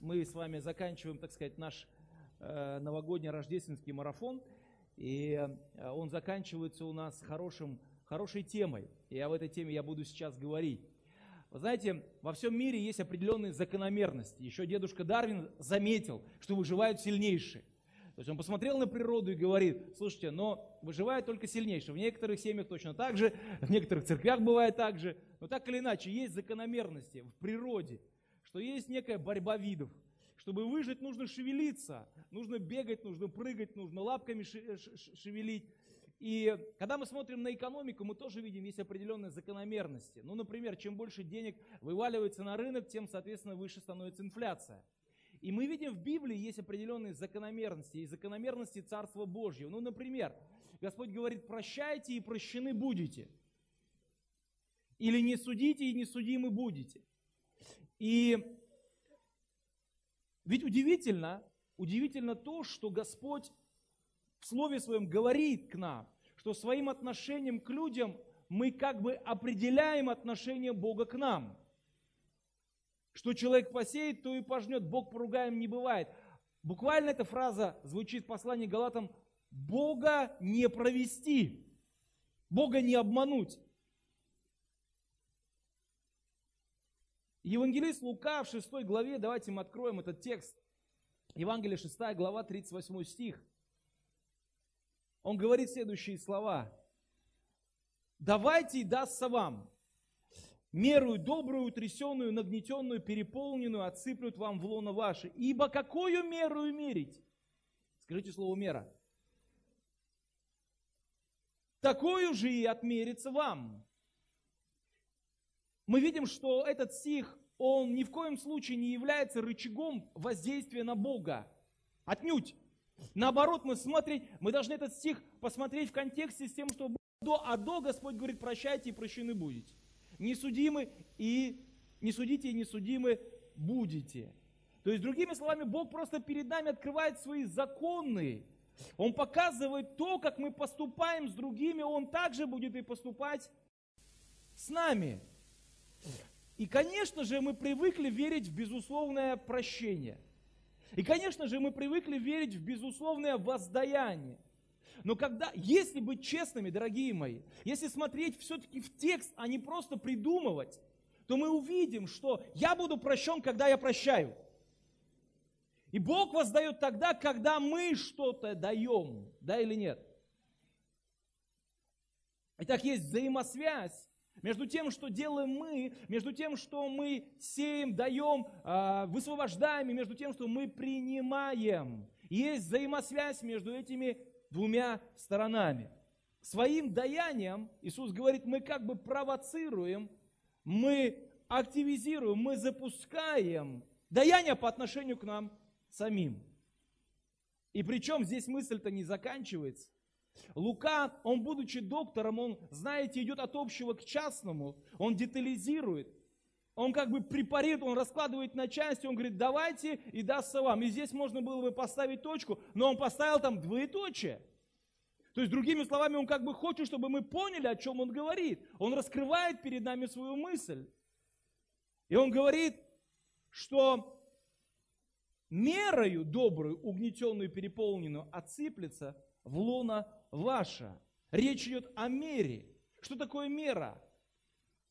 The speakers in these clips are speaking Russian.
Мы с вами заканчиваем, так сказать, наш э, новогодний рождественский марафон. И э, он заканчивается у нас хорошим, хорошей темой. И об этой теме я буду сейчас говорить. Вы знаете, во всем мире есть определенные закономерности. Еще дедушка Дарвин заметил, что выживают сильнейшие. То есть он посмотрел на природу и говорит, слушайте, но выживает только сильнейшие. В некоторых семьях точно так же, в некоторых церквях бывает так же. Но так или иначе, есть закономерности в природе, что есть некая борьба видов. Чтобы выжить, нужно шевелиться, нужно бегать, нужно прыгать, нужно лапками шевелить. И когда мы смотрим на экономику, мы тоже видим, есть определенные закономерности. Ну, например, чем больше денег вываливается на рынок, тем, соответственно, выше становится инфляция. И мы видим в Библии есть определенные закономерности, и закономерности Царства Божьего. Ну, например, Господь говорит, прощайте и прощены будете. Или не судите и не судимы будете. И ведь удивительно, удивительно то, что Господь в Слове Своем говорит к нам, что своим отношением к людям мы как бы определяем отношение Бога к нам. Что человек посеет, то и пожнет, Бог поругаем не бывает. Буквально эта фраза звучит в послании Галатам «Бога не провести», Бога не обмануть. Евангелист Лука в 6 главе, давайте мы откроем этот текст. Евангелие 6 глава, 38 стих. Он говорит следующие слова. «Давайте и дастся вам, мерую добрую, утрясенную, нагнетенную, переполненную отсыплют вам в лоно ваше. Ибо какую меру мерить?» Скажите слово «мера». «Такую же и отмерится вам». Мы видим, что этот стих, он ни в коем случае не является рычагом воздействия на Бога. Отнюдь. Наоборот, мы смотреть, мы должны этот стих посмотреть в контексте с тем, что до, а до Господь говорит, прощайте и прощены будете. Не судимы и не судите и не судимы будете. То есть, другими словами, Бог просто перед нами открывает свои законы. Он показывает то, как мы поступаем с другими, Он также будет и поступать с нами. И, конечно же, мы привыкли верить в безусловное прощение. И, конечно же, мы привыкли верить в безусловное воздаяние. Но когда, если быть честными, дорогие мои, если смотреть все-таки в текст, а не просто придумывать, то мы увидим, что я буду прощен, когда я прощаю. И Бог воздает тогда, когда мы что-то даем, да или нет. Итак, есть взаимосвязь между тем, что делаем мы, между тем, что мы сеем, даем, а, высвобождаем, и между тем, что мы принимаем. Есть взаимосвязь между этими двумя сторонами. Своим даянием, Иисус говорит, мы как бы провоцируем, мы активизируем, мы запускаем даяние по отношению к нам самим. И причем здесь мысль-то не заканчивается. Лука, он будучи доктором, он, знаете, идет от общего к частному, он детализирует, он как бы препарирует, он раскладывает на части, он говорит, давайте и дастся вам. И здесь можно было бы поставить точку, но он поставил там двоеточие. То есть, другими словами, он как бы хочет, чтобы мы поняли, о чем он говорит. Он раскрывает перед нами свою мысль. И он говорит, что мерою добрую, угнетенную, переполненную отсыплется в луна ваша. Речь идет о мере. Что такое мера?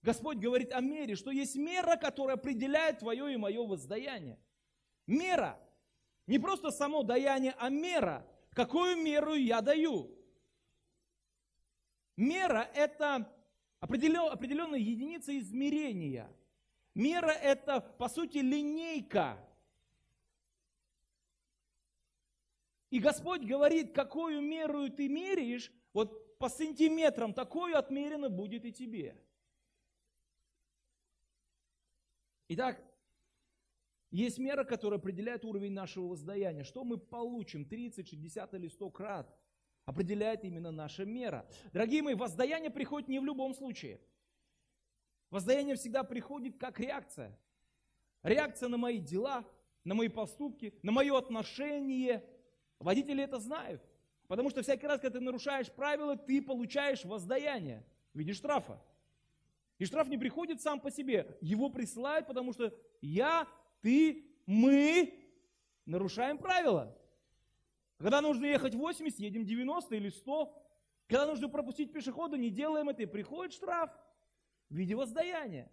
Господь говорит о мере, что есть мера, которая определяет твое и мое воздаяние. Мера. Не просто само даяние, а мера. Какую меру я даю? Мера – это определенная единица измерения. Мера – это, по сути, линейка. И Господь говорит, какую меру ты меряешь, вот по сантиметрам такое отмерено будет и тебе. Итак, есть мера, которая определяет уровень нашего воздаяния. Что мы получим 30, 60 или 100 крат, определяет именно наша мера. Дорогие мои, воздаяние приходит не в любом случае. Воздаяние всегда приходит как реакция. реакция на мои дела, на мои поступки, на мое отношение. Водители это знают. Потому что всякий раз, когда ты нарушаешь правила, ты получаешь воздаяние в виде штрафа. И штраф не приходит сам по себе. Его присылают, потому что я, ты, мы нарушаем правила. Когда нужно ехать 80, едем 90 или 100. Когда нужно пропустить пешехода, не делаем это, и приходит штраф в виде воздаяния.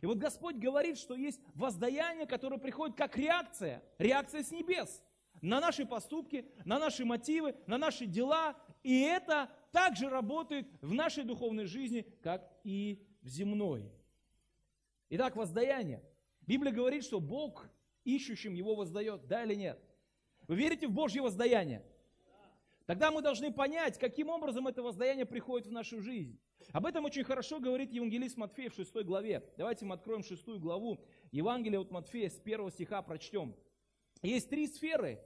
И вот Господь говорит, что есть воздаяние, которое приходит как реакция, реакция с небес на наши поступки, на наши мотивы, на наши дела. И это также работает в нашей духовной жизни, как и в земной. Итак, воздаяние. Библия говорит, что Бог ищущим его воздает, да или нет? Вы верите в Божье воздаяние? Тогда мы должны понять, каким образом это воздаяние приходит в нашу жизнь. Об этом очень хорошо говорит Евангелист Матфея в 6 главе. Давайте мы откроем 6 главу Евангелия от Матфея с 1 стиха прочтем. Есть три сферы,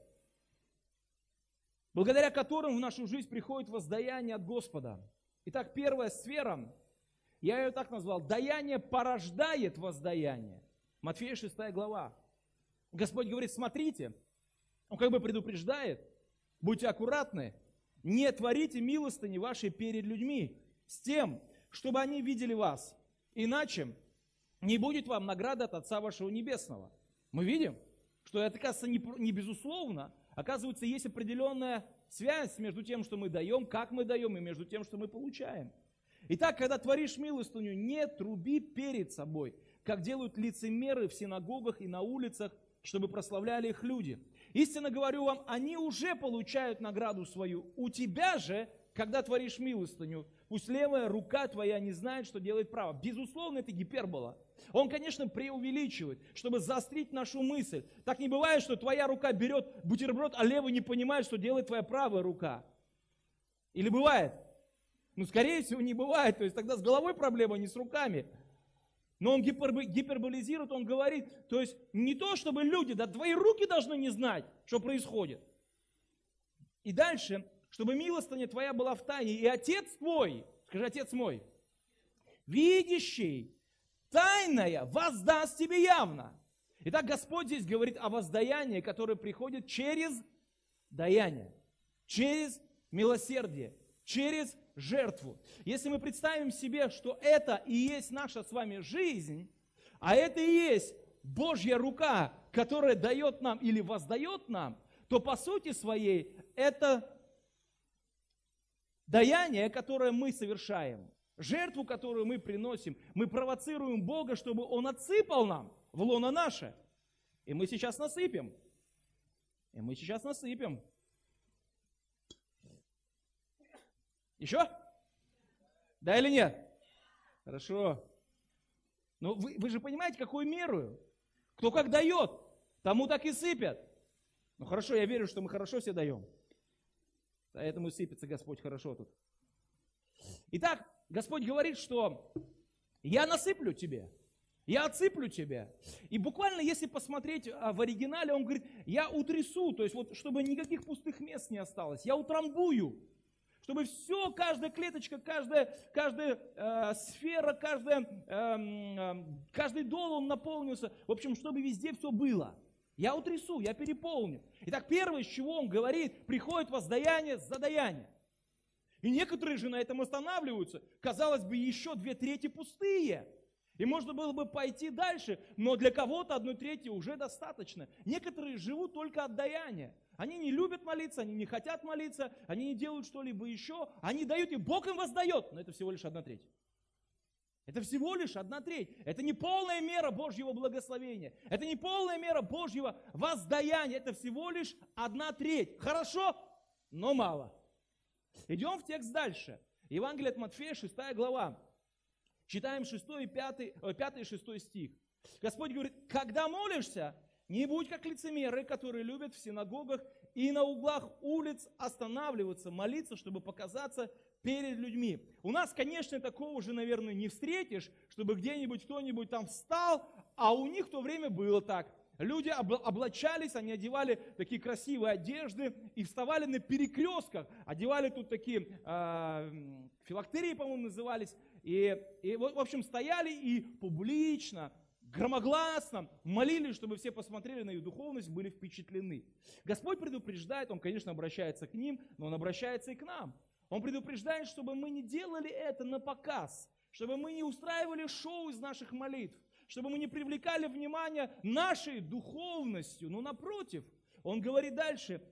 благодаря которым в нашу жизнь приходит воздаяние от Господа. Итак, первая сфера, я ее так назвал, даяние порождает воздаяние. Матфея 6 глава. Господь говорит, смотрите, Он как бы предупреждает, будьте аккуратны, не творите милостыни вашей перед людьми, с тем, чтобы они видели вас. Иначе не будет вам награды от Отца вашего Небесного. Мы видим, что это, оказывается, не, не безусловно. Оказывается, есть определенная связь между тем, что мы даем, как мы даем, и между тем, что мы получаем. Итак, когда творишь милостыню, не труби перед собой, как делают лицемеры в синагогах и на улицах, чтобы прославляли их люди. Истинно говорю вам, они уже получают награду свою. У тебя же, когда творишь милостыню, Пусть левая рука твоя не знает, что делает право. Безусловно, это гипербола. Он, конечно, преувеличивает, чтобы заострить нашу мысль. Так не бывает, что твоя рука берет бутерброд, а левый не понимает, что делает твоя правая рука. Или бывает? Ну, скорее всего, не бывает. То есть тогда с головой проблема, не с руками. Но он гиперболизирует, он говорит, то есть не то, чтобы люди, да твои руки должны не знать, что происходит. И дальше чтобы милостыня твоя была в тайне, и Отец твой, скажи, Отец мой, видящий, тайное, воздаст тебе явно. Итак, Господь здесь говорит о воздаянии, которое приходит через даяние, через милосердие, через жертву. Если мы представим себе, что это и есть наша с вами жизнь, а это и есть Божья рука, которая дает нам или воздает нам, то по сути своей это даяние, которое мы совершаем, жертву, которую мы приносим, мы провоцируем Бога, чтобы Он отсыпал нам в лоно наше. И мы сейчас насыпем. И мы сейчас насыпем. Еще? Да или нет? Хорошо. Но вы, вы же понимаете, какую меру? Кто как дает, тому так и сыпят. Ну хорошо, я верю, что мы хорошо все даем. Поэтому сыпется Господь хорошо тут. Итак, Господь говорит, что я насыплю тебе, я отсыплю тебя. И буквально, если посмотреть а, в оригинале, он говорит, я утрясу, то есть вот, чтобы никаких пустых мест не осталось, я утрамбую, чтобы все, каждая клеточка, каждая, каждая э, сфера, каждая, э, каждый дол он наполнился, в общем, чтобы везде все было. Я утрясу, я переполню. Итак, первое, с чего он говорит, приходит воздаяние за даяние. И некоторые же на этом останавливаются. Казалось бы, еще две трети пустые. И можно было бы пойти дальше, но для кого-то одной трети уже достаточно. Некоторые живут только от даяния. Они не любят молиться, они не хотят молиться, они не делают что-либо еще. Они дают, и Бог им воздает. Но это всего лишь одна треть. Это всего лишь одна треть. Это не полная мера Божьего благословения. Это не полная мера Божьего воздаяния. Это всего лишь одна треть. Хорошо, но мало. Идем в текст дальше. Евангелие от Матфея, 6 глава. Читаем 6 и 5, 5 и 6 стих. Господь говорит, когда молишься, не будь как лицемеры, которые любят в синагогах и на углах улиц останавливаться, молиться, чтобы показаться перед людьми. У нас, конечно, такого уже, наверное, не встретишь, чтобы где-нибудь кто-нибудь там встал, а у них в то время было так. Люди облачались, они одевали такие красивые одежды и вставали на перекрестках, одевали тут такие э, филактерии, по-моему, назывались, и, и в общем, стояли и публично громогласно молились, чтобы все посмотрели на их духовность, были впечатлены. Господь предупреждает, Он, конечно, обращается к ним, но Он обращается и к нам. Он предупреждает, чтобы мы не делали это на показ, чтобы мы не устраивали шоу из наших молитв, чтобы мы не привлекали внимание нашей духовностью, но напротив, он говорит дальше,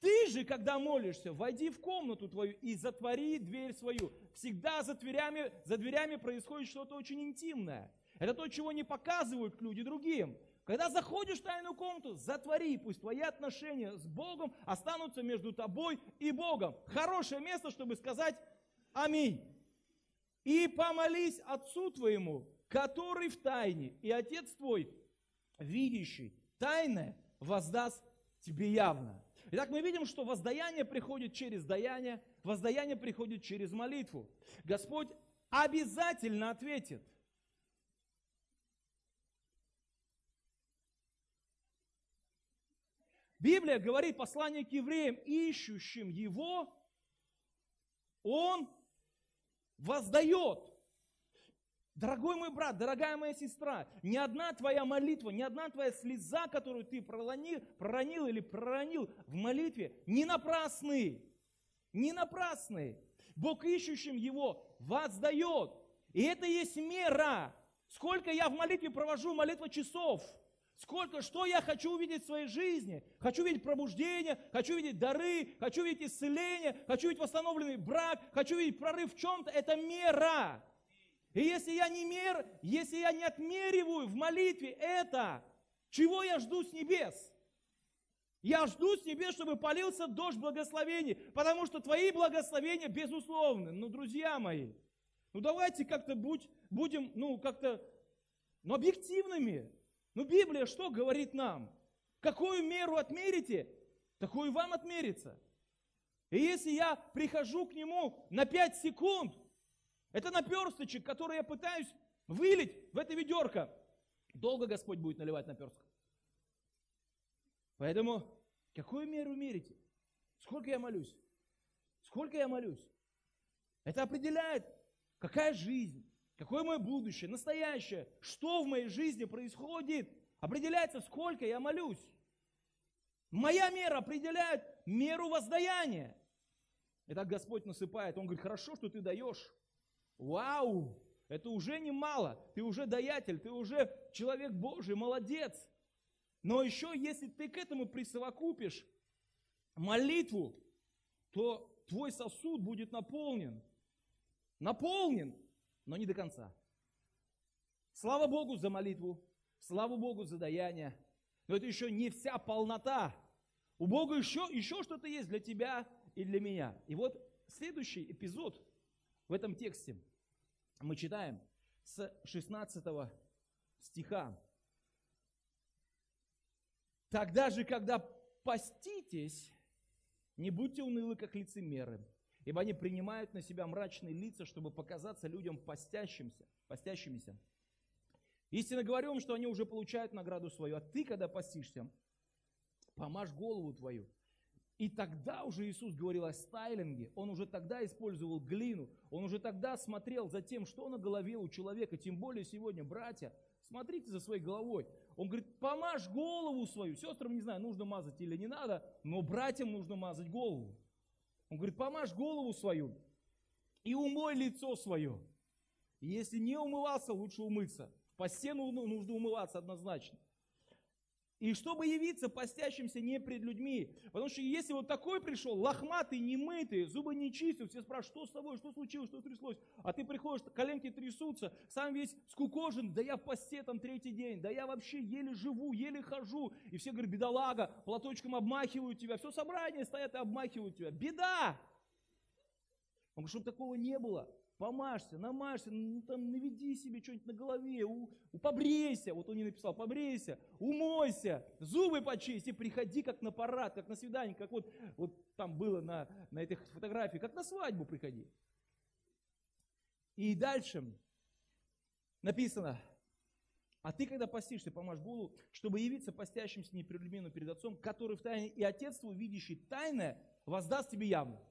ты же, когда молишься, войди в комнату твою и затвори дверь свою. Всегда за дверями, за дверями происходит что-то очень интимное. Это то, чего не показывают люди другим. Когда заходишь в тайную комнату, затвори, пусть твои отношения с Богом останутся между тобой и Богом. Хорошее место, чтобы сказать аминь. И помолись Отцу твоему, который в тайне, и Отец твой, видящий тайное, воздаст тебе явно. Итак, мы видим, что воздаяние приходит через даяние, воздаяние приходит через молитву. Господь обязательно ответит. Библия говорит, послание к евреям, ищущим Его, Он воздает. Дорогой мой брат, дорогая моя сестра, ни одна твоя молитва, ни одна твоя слеза, которую ты проронил, проронил или проронил в молитве, не напрасны. Не напрасны. Бог ищущим его воздает. И это есть мера. Сколько я в молитве провожу, молитва часов. Сколько, что я хочу увидеть в своей жизни. Хочу видеть пробуждение, хочу видеть дары, хочу видеть исцеление, хочу видеть восстановленный брак, хочу видеть прорыв в чем-то. Это мера. И если я не мер, если я не отмериваю в молитве это, чего я жду с небес? Я жду с небес, чтобы полился дождь благословений, потому что твои благословения безусловны. Ну, друзья мои, ну давайте как-то будь, будем, ну, как-то, ну, объективными. Ну, Библия что говорит нам? Какую меру отмерите, такую вам отмерится. И если я прихожу к нему на 5 секунд, это наперсточек, который я пытаюсь вылить в это ведерко. Долго Господь будет наливать наперсток. Поэтому, какую меру мерите? Сколько я молюсь? Сколько я молюсь? Это определяет, какая жизнь, какое мое будущее, настоящее, что в моей жизни происходит. Определяется, сколько я молюсь. Моя мера определяет меру воздаяния. Итак, Господь насыпает. Он говорит, хорошо, что ты даешь. Вау! Это уже немало. Ты уже даятель, ты уже человек Божий, молодец. Но еще, если ты к этому присовокупишь молитву, то твой сосуд будет наполнен. Наполнен, но не до конца. Слава Богу за молитву, слава Богу за даяние. Но это еще не вся полнота. У Бога еще, еще что-то есть для тебя и для меня. И вот следующий эпизод в этом тексте – мы читаем с 16 стиха. Тогда же, когда поститесь, не будьте унылы, как лицемеры, ибо они принимают на себя мрачные лица, чтобы показаться людям постящимся, постящимися. Истинно говорю вам, что они уже получают награду свою, а ты, когда постишься, помажь голову твою, и тогда уже Иисус говорил о стайлинге, он уже тогда использовал глину, он уже тогда смотрел за тем, что на голове у человека, тем более сегодня, братья, смотрите за своей головой. Он говорит, помажь голову свою. Сестрам, не знаю, нужно мазать или не надо, но братьям нужно мазать голову. Он говорит, помажь голову свою и умой лицо свое. Если не умывался, лучше умыться. По стену нужно умываться однозначно. И чтобы явиться постящимся не пред людьми. Потому что если вот такой пришел, лохматый, немытый, зубы не чистил, все спрашивают, что с тобой, что случилось, что стряслось. А ты приходишь, коленки трясутся, сам весь скукожен, да я в посте там третий день, да я вообще еле живу, еле хожу. И все говорят, бедолага, платочком обмахивают тебя, все собрание стоят и обмахивают тебя. Беда! Он говорит, чтобы такого не было помажься, намажься, ну, там, наведи себе что-нибудь на голове, у, у, побрейся, вот он не написал, побрейся, умойся, зубы почисти, приходи как на парад, как на свидание, как вот, вот там было на, на этих фотографиях, как на свадьбу приходи. И дальше написано, а ты, когда постишься, помажь голову, чтобы явиться постящимся непрелюбимым перед Отцом, который в тайне, и Отец твой, видящий тайное, воздаст тебе явно.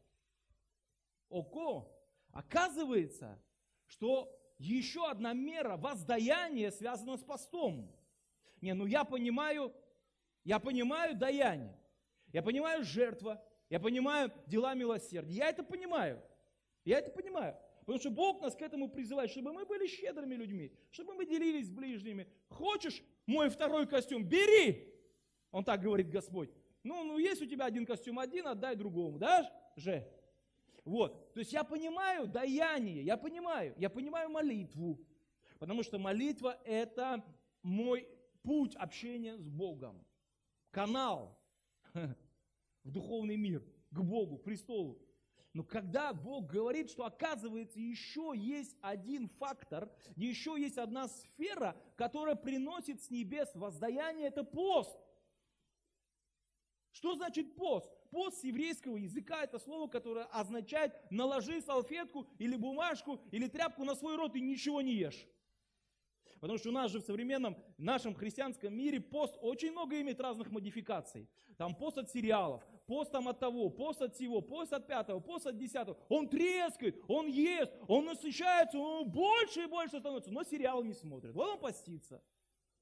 Око! Оказывается, что еще одна мера воздаяния связана с постом. Не, ну я понимаю, я понимаю даяние, я понимаю жертва, я понимаю дела милосердия, я это понимаю, я это понимаю. Потому что Бог нас к этому призывает, чтобы мы были щедрыми людьми, чтобы мы делились с ближними. Хочешь мой второй костюм? Бери! Он так говорит Господь. Ну, ну, есть у тебя один костюм один, отдай другому, да же? Вот, то есть я понимаю даяние, я понимаю, я понимаю молитву, потому что молитва – это мой путь общения с Богом, канал в духовный мир, к Богу, к престолу. Но когда Бог говорит, что оказывается еще есть один фактор, еще есть одна сфера, которая приносит с небес воздаяние, это пост. Что значит пост? Пост еврейского языка это слово, которое означает наложи салфетку или бумажку или тряпку на свой рот и ничего не ешь. Потому что у нас же в современном нашем христианском мире пост очень много имеет разных модификаций. Там пост от сериалов, пост там от того, пост от всего, пост от пятого, пост от десятого. Он трескает, он ест, он насыщается, он больше и больше становится, но сериал не смотрит. Вот он постится.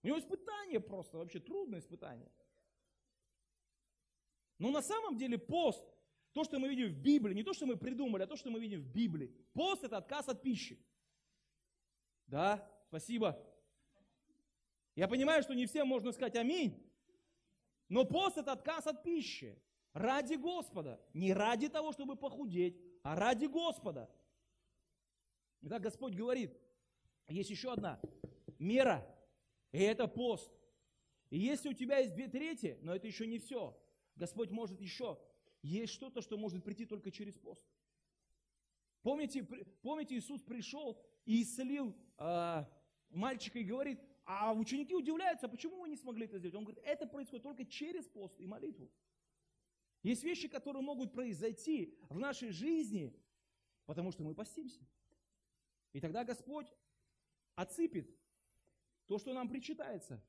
У него испытание просто, вообще трудное испытание. Но на самом деле пост, то, что мы видим в Библии, не то, что мы придумали, а то, что мы видим в Библии. Пост – это отказ от пищи. Да, спасибо. Я понимаю, что не всем можно сказать аминь, но пост – это отказ от пищи. Ради Господа. Не ради того, чтобы похудеть, а ради Господа. Итак, Господь говорит, есть еще одна мера, и это пост. И если у тебя есть две трети, но это еще не все – Господь может еще. Есть что-то, что может прийти только через пост. Помните, помните Иисус пришел и исцелил э, мальчика и говорит, а ученики удивляются, а почему вы не смогли это сделать? Он говорит, это происходит только через пост и молитву. Есть вещи, которые могут произойти в нашей жизни, потому что мы постимся. И тогда Господь отсыпет то, что нам причитается.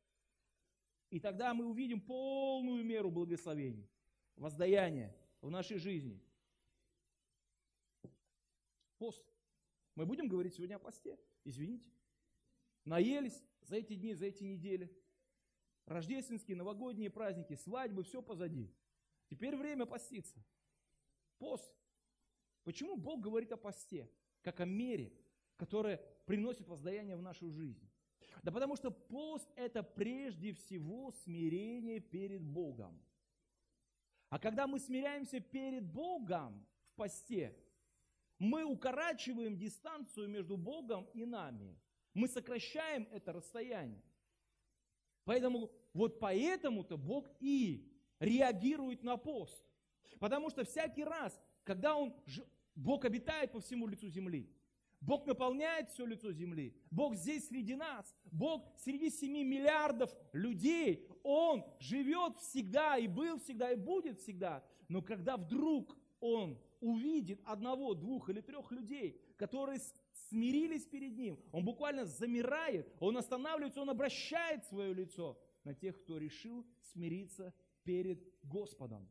И тогда мы увидим полную меру благословений, воздаяния в нашей жизни. Пост. Мы будем говорить сегодня о посте. Извините. Наелись за эти дни, за эти недели. Рождественские, новогодние праздники, свадьбы, все позади. Теперь время поститься. Пост. Почему Бог говорит о посте, как о мере, которая приносит воздаяние в нашу жизнь? Да потому что пост – это прежде всего смирение перед Богом. А когда мы смиряемся перед Богом в посте, мы укорачиваем дистанцию между Богом и нами. Мы сокращаем это расстояние. Поэтому, вот поэтому-то Бог и реагирует на пост. Потому что всякий раз, когда он, Бог обитает по всему лицу земли, Бог наполняет все лицо земли. Бог здесь среди нас. Бог среди 7 миллиардов людей. Он живет всегда и был всегда и будет всегда. Но когда вдруг Он увидит одного, двух или трех людей, которые смирились перед Ним, Он буквально замирает, Он останавливается, Он обращает свое лицо на тех, кто решил смириться перед Господом.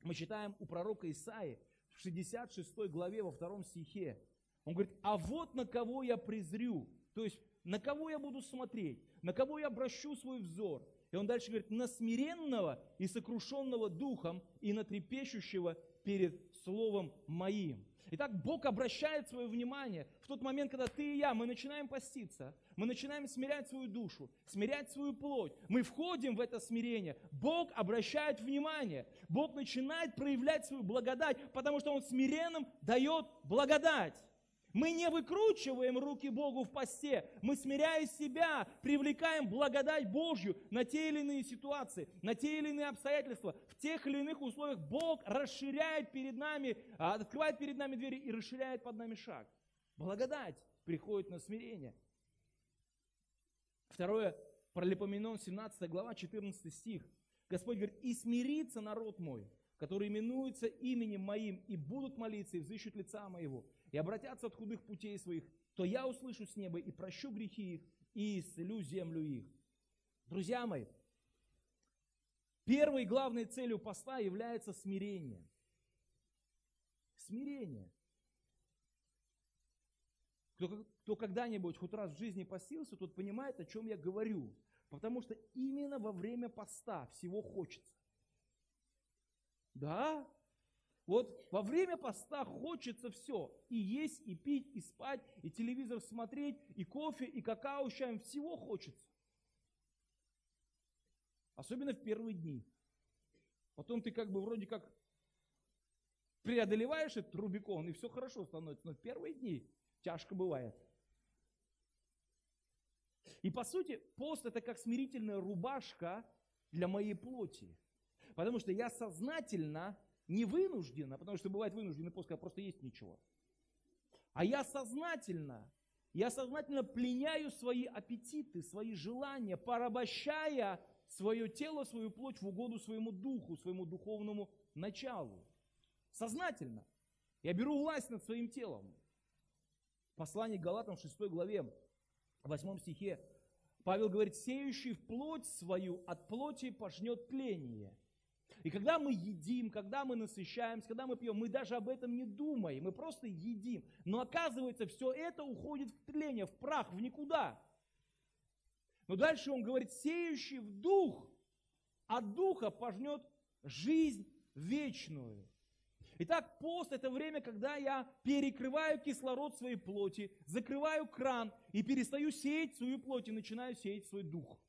Мы читаем у пророка Исаи в 66 главе во втором стихе. Он говорит, а вот на кого я презрю, то есть на кого я буду смотреть, на кого я обращу свой взор. И он дальше говорит, на смиренного и сокрушенного духом и на трепещущего перед словом моим. Итак, Бог обращает свое внимание в тот момент, когда ты и я, мы начинаем поститься, мы начинаем смирять свою душу, смирять свою плоть. Мы входим в это смирение. Бог обращает внимание. Бог начинает проявлять свою благодать, потому что Он смиренным дает благодать. Мы не выкручиваем руки Богу в посте, мы, смиряя себя, привлекаем благодать Божью на те или иные ситуации, на те или иные обстоятельства. В тех или иных условиях Бог расширяет перед нами, а, открывает перед нами двери и расширяет под нами шаг. Благодать приходит на смирение. Второе, Паралипоменон, 17 глава, 14 стих. Господь говорит, «И смирится народ мой, который именуется именем моим, и будут молиться, и взыщут лица моего, и обратятся от худых путей своих, то я услышу с неба и прощу грехи их, и исцелю землю их. Друзья мои, первой главной целью поста является смирение. Смирение. Кто, кто когда-нибудь хоть раз в жизни постился, тот понимает, о чем я говорю. Потому что именно во время поста всего хочется. Да? Вот во время поста хочется все. И есть, и пить, и спать, и телевизор смотреть, и кофе, и какао чаем. Всего хочется. Особенно в первые дни. Потом ты как бы вроде как преодолеваешь этот Рубикон, и все хорошо становится. Но в первые дни тяжко бывает. И по сути, пост это как смирительная рубашка для моей плоти. Потому что я сознательно, не вынужденно, потому что бывает вынужденный пост, когда просто есть ничего. А я сознательно, я сознательно пленяю свои аппетиты, свои желания, порабощая свое тело, свою плоть в угоду своему духу, своему духовному началу. Сознательно. Я беру власть над своим телом. Послание к Галатам в 6 главе, в 8 стихе, Павел говорит, сеющий в плоть свою от плоти пожнет тление. И когда мы едим, когда мы насыщаемся, когда мы пьем, мы даже об этом не думаем, мы просто едим. Но оказывается, все это уходит в тление, в прах, в никуда. Но дальше он говорит, сеющий в дух, от духа пожнет жизнь вечную. Итак, пост – это время, когда я перекрываю кислород своей плоти, закрываю кран и перестаю сеять свою плоть и начинаю сеять свой дух.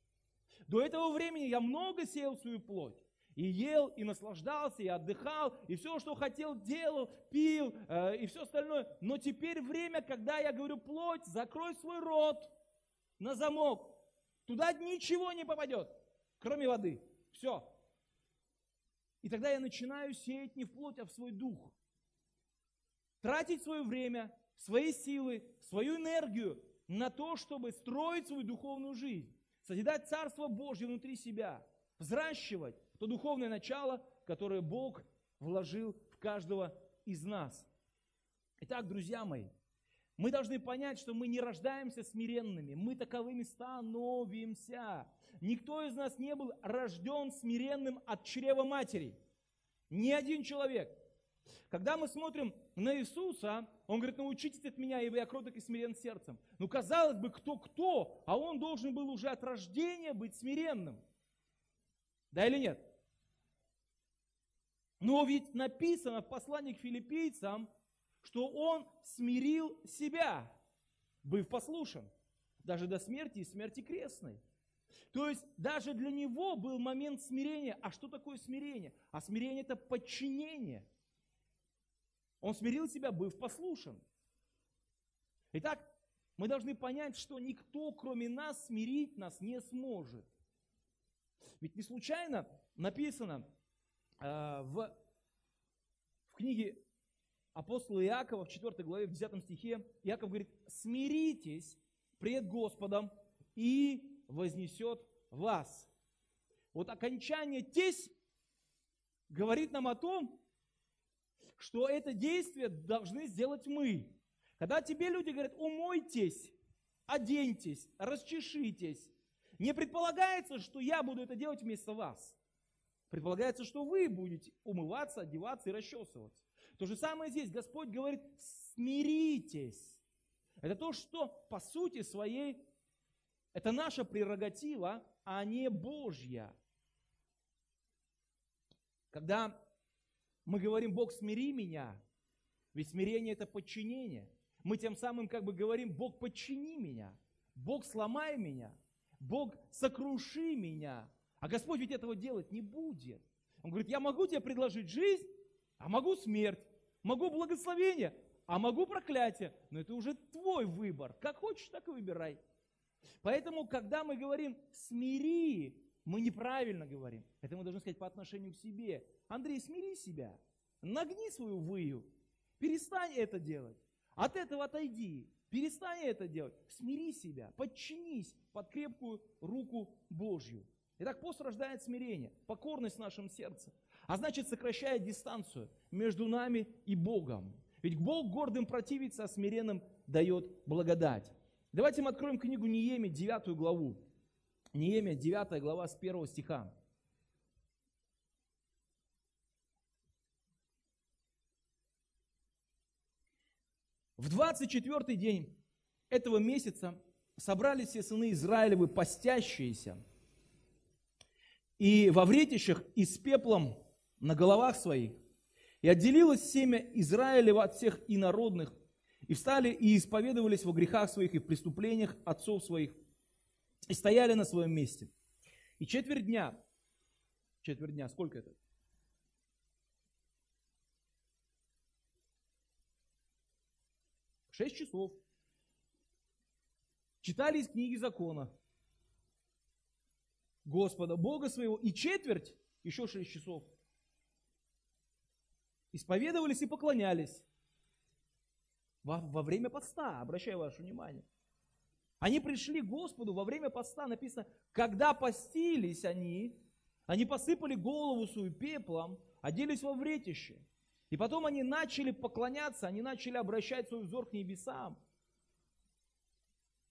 До этого времени я много сеял свою плоть. И ел, и наслаждался, и отдыхал, и все, что хотел, делал, пил, э, и все остальное. Но теперь время, когда я говорю, плоть, закрой свой рот на замок. Туда ничего не попадет, кроме воды. Все. И тогда я начинаю сеять не в плоть, а в свой дух. Тратить свое время, свои силы, свою энергию на то, чтобы строить свою духовную жизнь. Созидать Царство Божье внутри себя. Взращивать то духовное начало, которое Бог вложил в каждого из нас. Итак, друзья мои, мы должны понять, что мы не рождаемся смиренными, мы таковыми становимся. Никто из нас не был рожден смиренным от чрева матери. Ни один человек. Когда мы смотрим на Иисуса, Он говорит, научитесь от меня, ибо я кроток и смирен сердцем. Ну, казалось бы, кто-кто, а Он должен был уже от рождения быть смиренным. Да или нет? Но ведь написано в послании к филиппийцам, что он смирил себя, быв послушен, даже до смерти и смерти крестной. То есть даже для него был момент смирения. А что такое смирение? А смирение это подчинение. Он смирил себя, быв послушен. Итак, мы должны понять, что никто, кроме нас, смирить нас не сможет. Ведь не случайно написано э, в, в книге апостола Иакова в 4 главе, в 10 стихе, Иаков говорит, смиритесь пред Господом и вознесет вас. Вот окончание «тесь» говорит нам о том, что это действие должны сделать мы. Когда тебе люди говорят, умойтесь, оденьтесь, расчешитесь, не предполагается, что я буду это делать вместо вас. Предполагается, что вы будете умываться, одеваться и расчесываться. То же самое здесь. Господь говорит, смиритесь. Это то, что по сути своей, это наша прерогатива, а не Божья. Когда мы говорим, Бог, смири меня, ведь смирение это подчинение. Мы тем самым как бы говорим, Бог, подчини меня, Бог, сломай меня, Бог, сокруши меня. А Господь ведь этого делать не будет. Он говорит, я могу тебе предложить жизнь, а могу смерть, могу благословение, а могу проклятие. Но это уже твой выбор. Как хочешь, так и выбирай. Поэтому, когда мы говорим «смири», мы неправильно говорим. Это мы должны сказать по отношению к себе. Андрей, смири себя. Нагни свою выю. Перестань это делать. От этого отойди. Перестань это делать. Смири себя. Подчинись под крепкую руку Божью. Итак, пост рождает смирение, покорность в нашем сердце а значит сокращает дистанцию между нами и Богом. Ведь Бог гордым противится, а смиренным дает благодать. Давайте мы откроем книгу Неемия, 9 главу. Неемия, 9 глава с 1 стиха. В 24 день этого месяца собрались все сыны Израилевы, постящиеся, и во вретищах и с пеплом на головах своих, и отделилось семя Израилева от всех инородных, и встали и исповедовались во грехах своих и в преступлениях отцов своих, и стояли на своем месте. И четверть дня, четверть дня, сколько это? Шесть часов. Читали из книги закона Господа, Бога своего, и четверть, еще шесть часов, исповедовались и поклонялись во, во время поста, обращаю ваше внимание. Они пришли к Господу во время поста, написано, когда постились они, они посыпали голову свою пеплом, оделись во вретище. И потом они начали поклоняться, они начали обращать свой взор к небесам.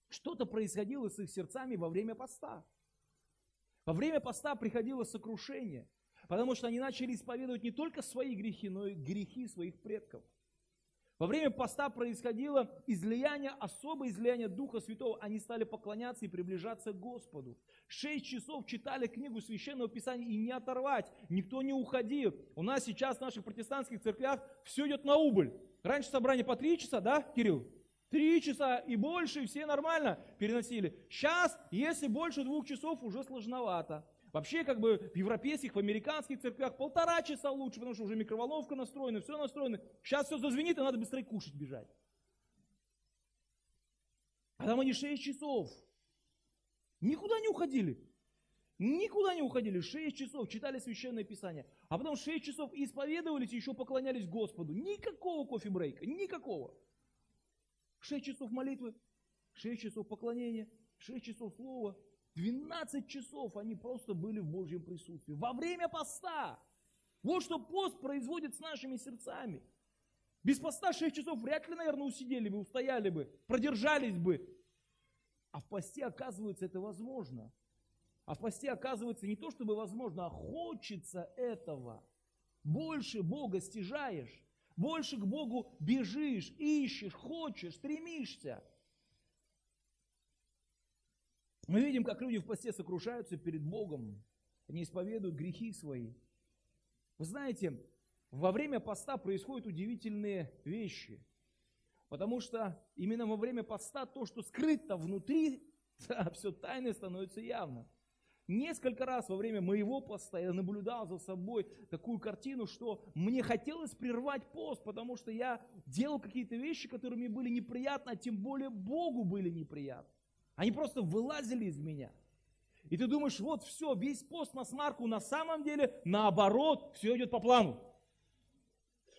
Что-то происходило с их сердцами во время поста. Во время поста приходило сокрушение, потому что они начали исповедовать не только свои грехи, но и грехи своих предков. Во время поста происходило излияние, особое излияние Духа Святого. Они стали поклоняться и приближаться к Господу. Шесть часов читали книгу Священного Писания и не оторвать. Никто не уходил. У нас сейчас в наших протестантских церквях все идет на убыль. Раньше собрание по три часа, да, Кирилл? Три часа и больше, и все нормально переносили. Сейчас, если больше двух часов, уже сложновато. Вообще, как бы в европейских, в американских церквях полтора часа лучше, потому что уже микроволновка настроена, все настроено. Сейчас все зазвенит, и надо быстрее кушать бежать. А там они 6 часов. Никуда не уходили. Никуда не уходили. 6 часов читали Священное Писание. А потом 6 часов исповедовались и еще поклонялись Господу. Никакого кофе-брейка. Никакого. 6 часов молитвы, 6 часов поклонения, 6 часов слова, 12 часов они просто были в Божьем присутствии. Во время поста. Вот что пост производит с нашими сердцами. Без поста 6 часов вряд ли, наверное, усидели бы, устояли бы, продержались бы. А в посте, оказывается, это возможно. А в посте, оказывается, не то чтобы возможно, а хочется этого. Больше Бога стяжаешь, больше к Богу бежишь, ищешь, хочешь, стремишься. Мы видим, как люди в посте сокрушаются перед Богом. Они исповедуют грехи свои. Вы знаете, во время поста происходят удивительные вещи. Потому что именно во время поста то, что скрыто внутри, да, все тайное становится явно. Несколько раз во время моего поста я наблюдал за собой такую картину, что мне хотелось прервать пост, потому что я делал какие-то вещи, которые мне были неприятны, а тем более Богу были неприятны. Они просто вылазили из меня. И ты думаешь, вот все, весь пост на смарку, на самом деле, наоборот, все идет по плану.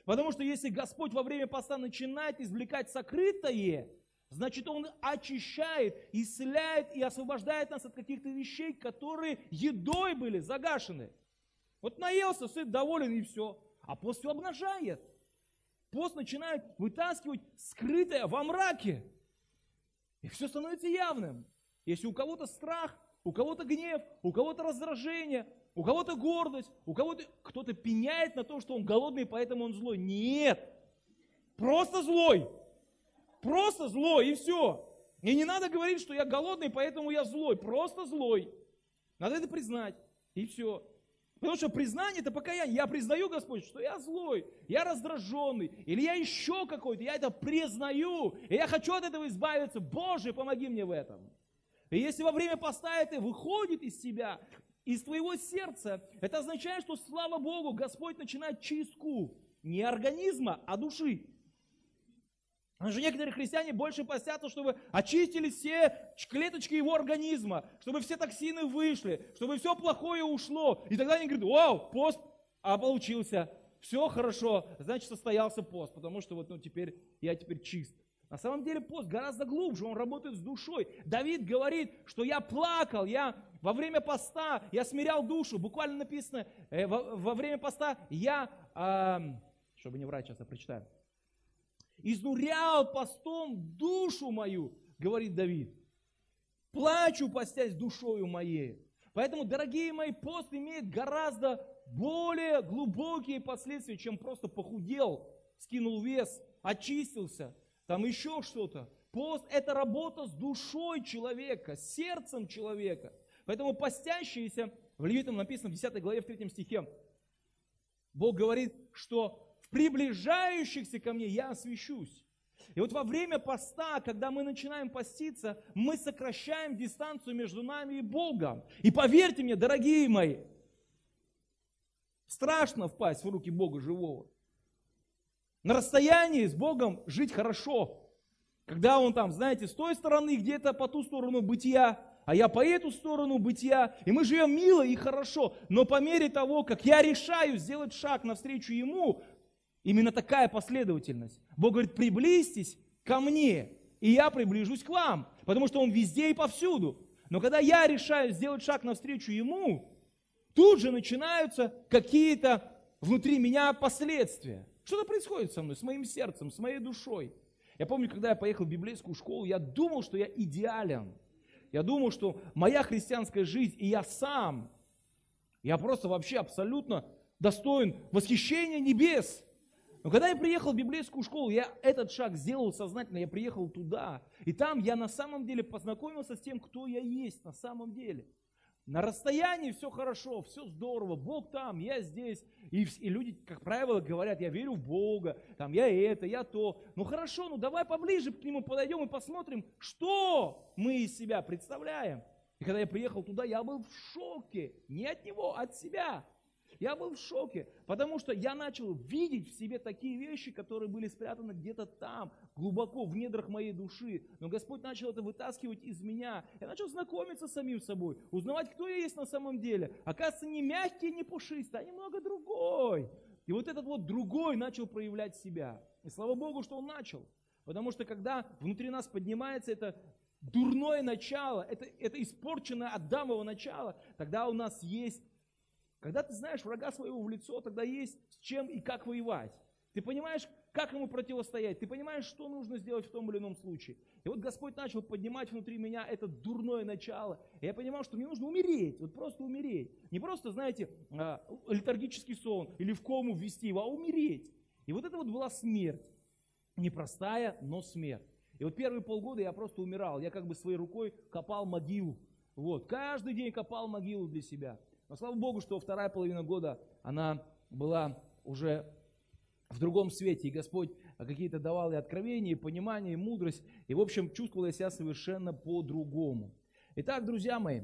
Потому что если Господь во время поста начинает извлекать сокрытое, значит Он очищает, исцеляет и освобождает нас от каких-то вещей, которые едой были загашены. Вот наелся, сыт, доволен и все. А пост все обнажает. Пост начинает вытаскивать скрытое во мраке. И все становится явным. Если у кого-то страх, у кого-то гнев, у кого-то раздражение, у кого-то гордость, у кого-то кто-то пеняет на то, что он голодный, поэтому он злой. Нет! Просто злой. Просто злой, и все. И не надо говорить, что я голодный, поэтому я злой. Просто злой. Надо это признать. И все. Потому что признание это покаяние. Я признаю, Господь, что я злой, я раздраженный, или я еще какой-то. Я это признаю, и я хочу от этого избавиться. Боже, помоги мне в этом. И если во время поста это выходит из себя, из твоего сердца, это означает, что, слава Богу, Господь начинает чистку не организма, а души. Потому что некоторые христиане больше постятся, чтобы очистили все клеточки его организма, чтобы все токсины вышли, чтобы все плохое ушло. И тогда они говорят, вау, пост, а получился. Все хорошо, значит состоялся пост, потому что вот ну, теперь я теперь чист. На самом деле пост гораздо глубже, он работает с душой. Давид говорит, что я плакал, я во время поста, я смирял душу. Буквально написано, э, во, во время поста я, э, чтобы не врать, сейчас я прочитаю изнурял постом душу мою, говорит Давид. Плачу, постясь душою моей. Поэтому, дорогие мои, пост имеет гораздо более глубокие последствия, чем просто похудел, скинул вес, очистился, там еще что-то. Пост – это работа с душой человека, с сердцем человека. Поэтому постящиеся, в Левитам написано в 10 главе, в 3 стихе, Бог говорит, что приближающихся ко мне я освящусь. И вот во время поста, когда мы начинаем поститься, мы сокращаем дистанцию между нами и Богом. И поверьте мне, дорогие мои, страшно впасть в руки Бога живого. На расстоянии с Богом жить хорошо. Когда Он там, знаете, с той стороны, где-то по ту сторону бытия, а я по эту сторону бытия, и мы живем мило и хорошо. Но по мере того, как я решаю сделать шаг навстречу Ему, именно такая последовательность. Бог говорит, приблизьтесь ко мне, и я приближусь к вам, потому что Он везде и повсюду. Но когда я решаю сделать шаг навстречу Ему, тут же начинаются какие-то внутри меня последствия. Что-то происходит со мной, с моим сердцем, с моей душой. Я помню, когда я поехал в библейскую школу, я думал, что я идеален. Я думал, что моя христианская жизнь и я сам, я просто вообще абсолютно достоин восхищения небес. Но когда я приехал в библейскую школу, я этот шаг сделал сознательно, я приехал туда. И там я на самом деле познакомился с тем, кто я есть на самом деле. На расстоянии все хорошо, все здорово, Бог там, я здесь. И, и люди, как правило, говорят, я верю в Бога, там, я это, я то. Ну хорошо, ну давай поближе к Нему подойдем и посмотрим, что мы из себя представляем. И когда я приехал туда, я был в шоке. Не от Него, а от себя. Я был в шоке, потому что я начал видеть в себе такие вещи, которые были спрятаны где-то там, глубоко в недрах моей души. Но Господь начал это вытаскивать из меня. Я начал знакомиться с самим собой, узнавать, кто я есть на самом деле. Оказывается, не мягкий, не пушистый, а немного другой. И вот этот вот другой начал проявлять себя. И слава Богу, что он начал. Потому что когда внутри нас поднимается это дурное начало, это, это испорченное Адамово начало, тогда у нас есть когда ты знаешь врага своего в лицо, тогда есть с чем и как воевать. Ты понимаешь, как ему противостоять, ты понимаешь, что нужно сделать в том или ином случае. И вот Господь начал поднимать внутри меня это дурное начало. И я понимал, что мне нужно умереть, вот просто умереть. Не просто, знаете, а, летаргический сон или в кому ввести его, а умереть. И вот это вот была смерть. Непростая, но смерть. И вот первые полгода я просто умирал. Я как бы своей рукой копал могилу. Вот, каждый день копал могилу для себя. Но слава Богу, что вторая половина года, она была уже в другом свете, и Господь какие-то давал и откровения, и понимание, и мудрость, и, в общем, чувствовал я себя совершенно по-другому. Итак, друзья мои,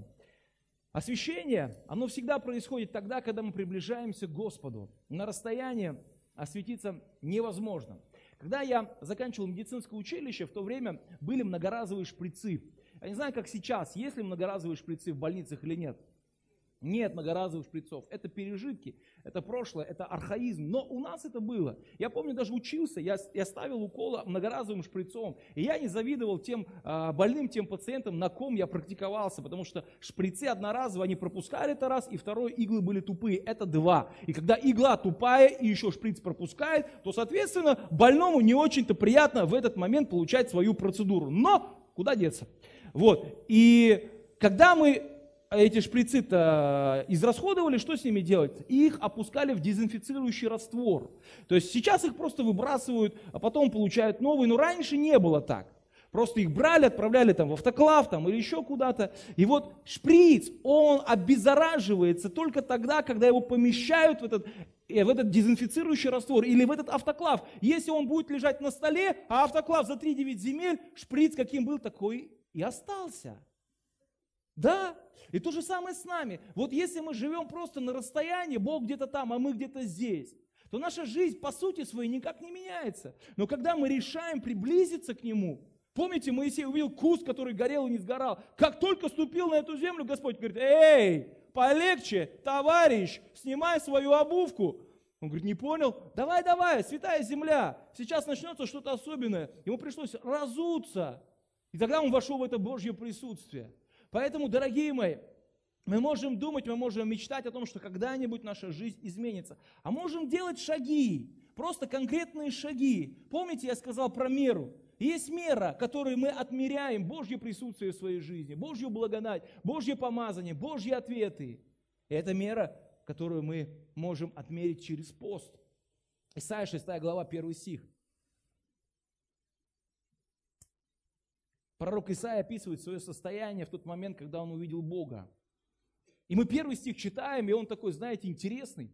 освящение, оно всегда происходит тогда, когда мы приближаемся к Господу. На расстоянии осветиться невозможно. Когда я заканчивал медицинское училище, в то время были многоразовые шприцы. Я не знаю, как сейчас, есть ли многоразовые шприцы в больницах или нет – нет многоразовых шприцов. Это пережитки, это прошлое, это архаизм. Но у нас это было. Я помню, даже учился, я, я ставил уколы многоразовым шприцом. И я не завидовал тем а, больным, тем пациентам, на ком я практиковался. Потому что шприцы одноразовые, они пропускали это раз, и второй, иглы были тупые. Это два. И когда игла тупая и еще шприц пропускает, то, соответственно, больному не очень-то приятно в этот момент получать свою процедуру. Но куда деться? Вот. И когда мы эти шприцы-то израсходовали, что с ними делать? Их опускали в дезинфицирующий раствор. То есть сейчас их просто выбрасывают, а потом получают новые, но раньше не было так. Просто их брали, отправляли там в автоклав там, или еще куда-то. И вот шприц, он обеззараживается только тогда, когда его помещают в этот, э, в этот дезинфицирующий раствор или в этот автоклав. Если он будет лежать на столе, а автоклав за 3-9 земель, шприц каким был, такой и остался. Да, и то же самое с нами. Вот если мы живем просто на расстоянии, Бог где-то там, а мы где-то здесь, то наша жизнь по сути своей никак не меняется. Но когда мы решаем приблизиться к Нему, помните, Моисей увидел куст, который горел и не сгорал. Как только ступил на эту землю, Господь говорит, эй, полегче, товарищ, снимай свою обувку. Он говорит, не понял? Давай, давай, святая земля, сейчас начнется что-то особенное. Ему пришлось разуться. И тогда он вошел в это Божье присутствие. Поэтому, дорогие мои, мы можем думать, мы можем мечтать о том, что когда-нибудь наша жизнь изменится. А можем делать шаги, просто конкретные шаги. Помните, я сказал про меру? Есть мера, которой мы отмеряем Божье присутствие в своей жизни, Божью благодать, Божье помазание, Божьи ответы. И это мера, которую мы можем отмерить через пост. Исайя 6 глава, 1 стих. Пророк Исаия описывает свое состояние в тот момент, когда он увидел Бога. И мы первый стих читаем, и он такой, знаете, интересный.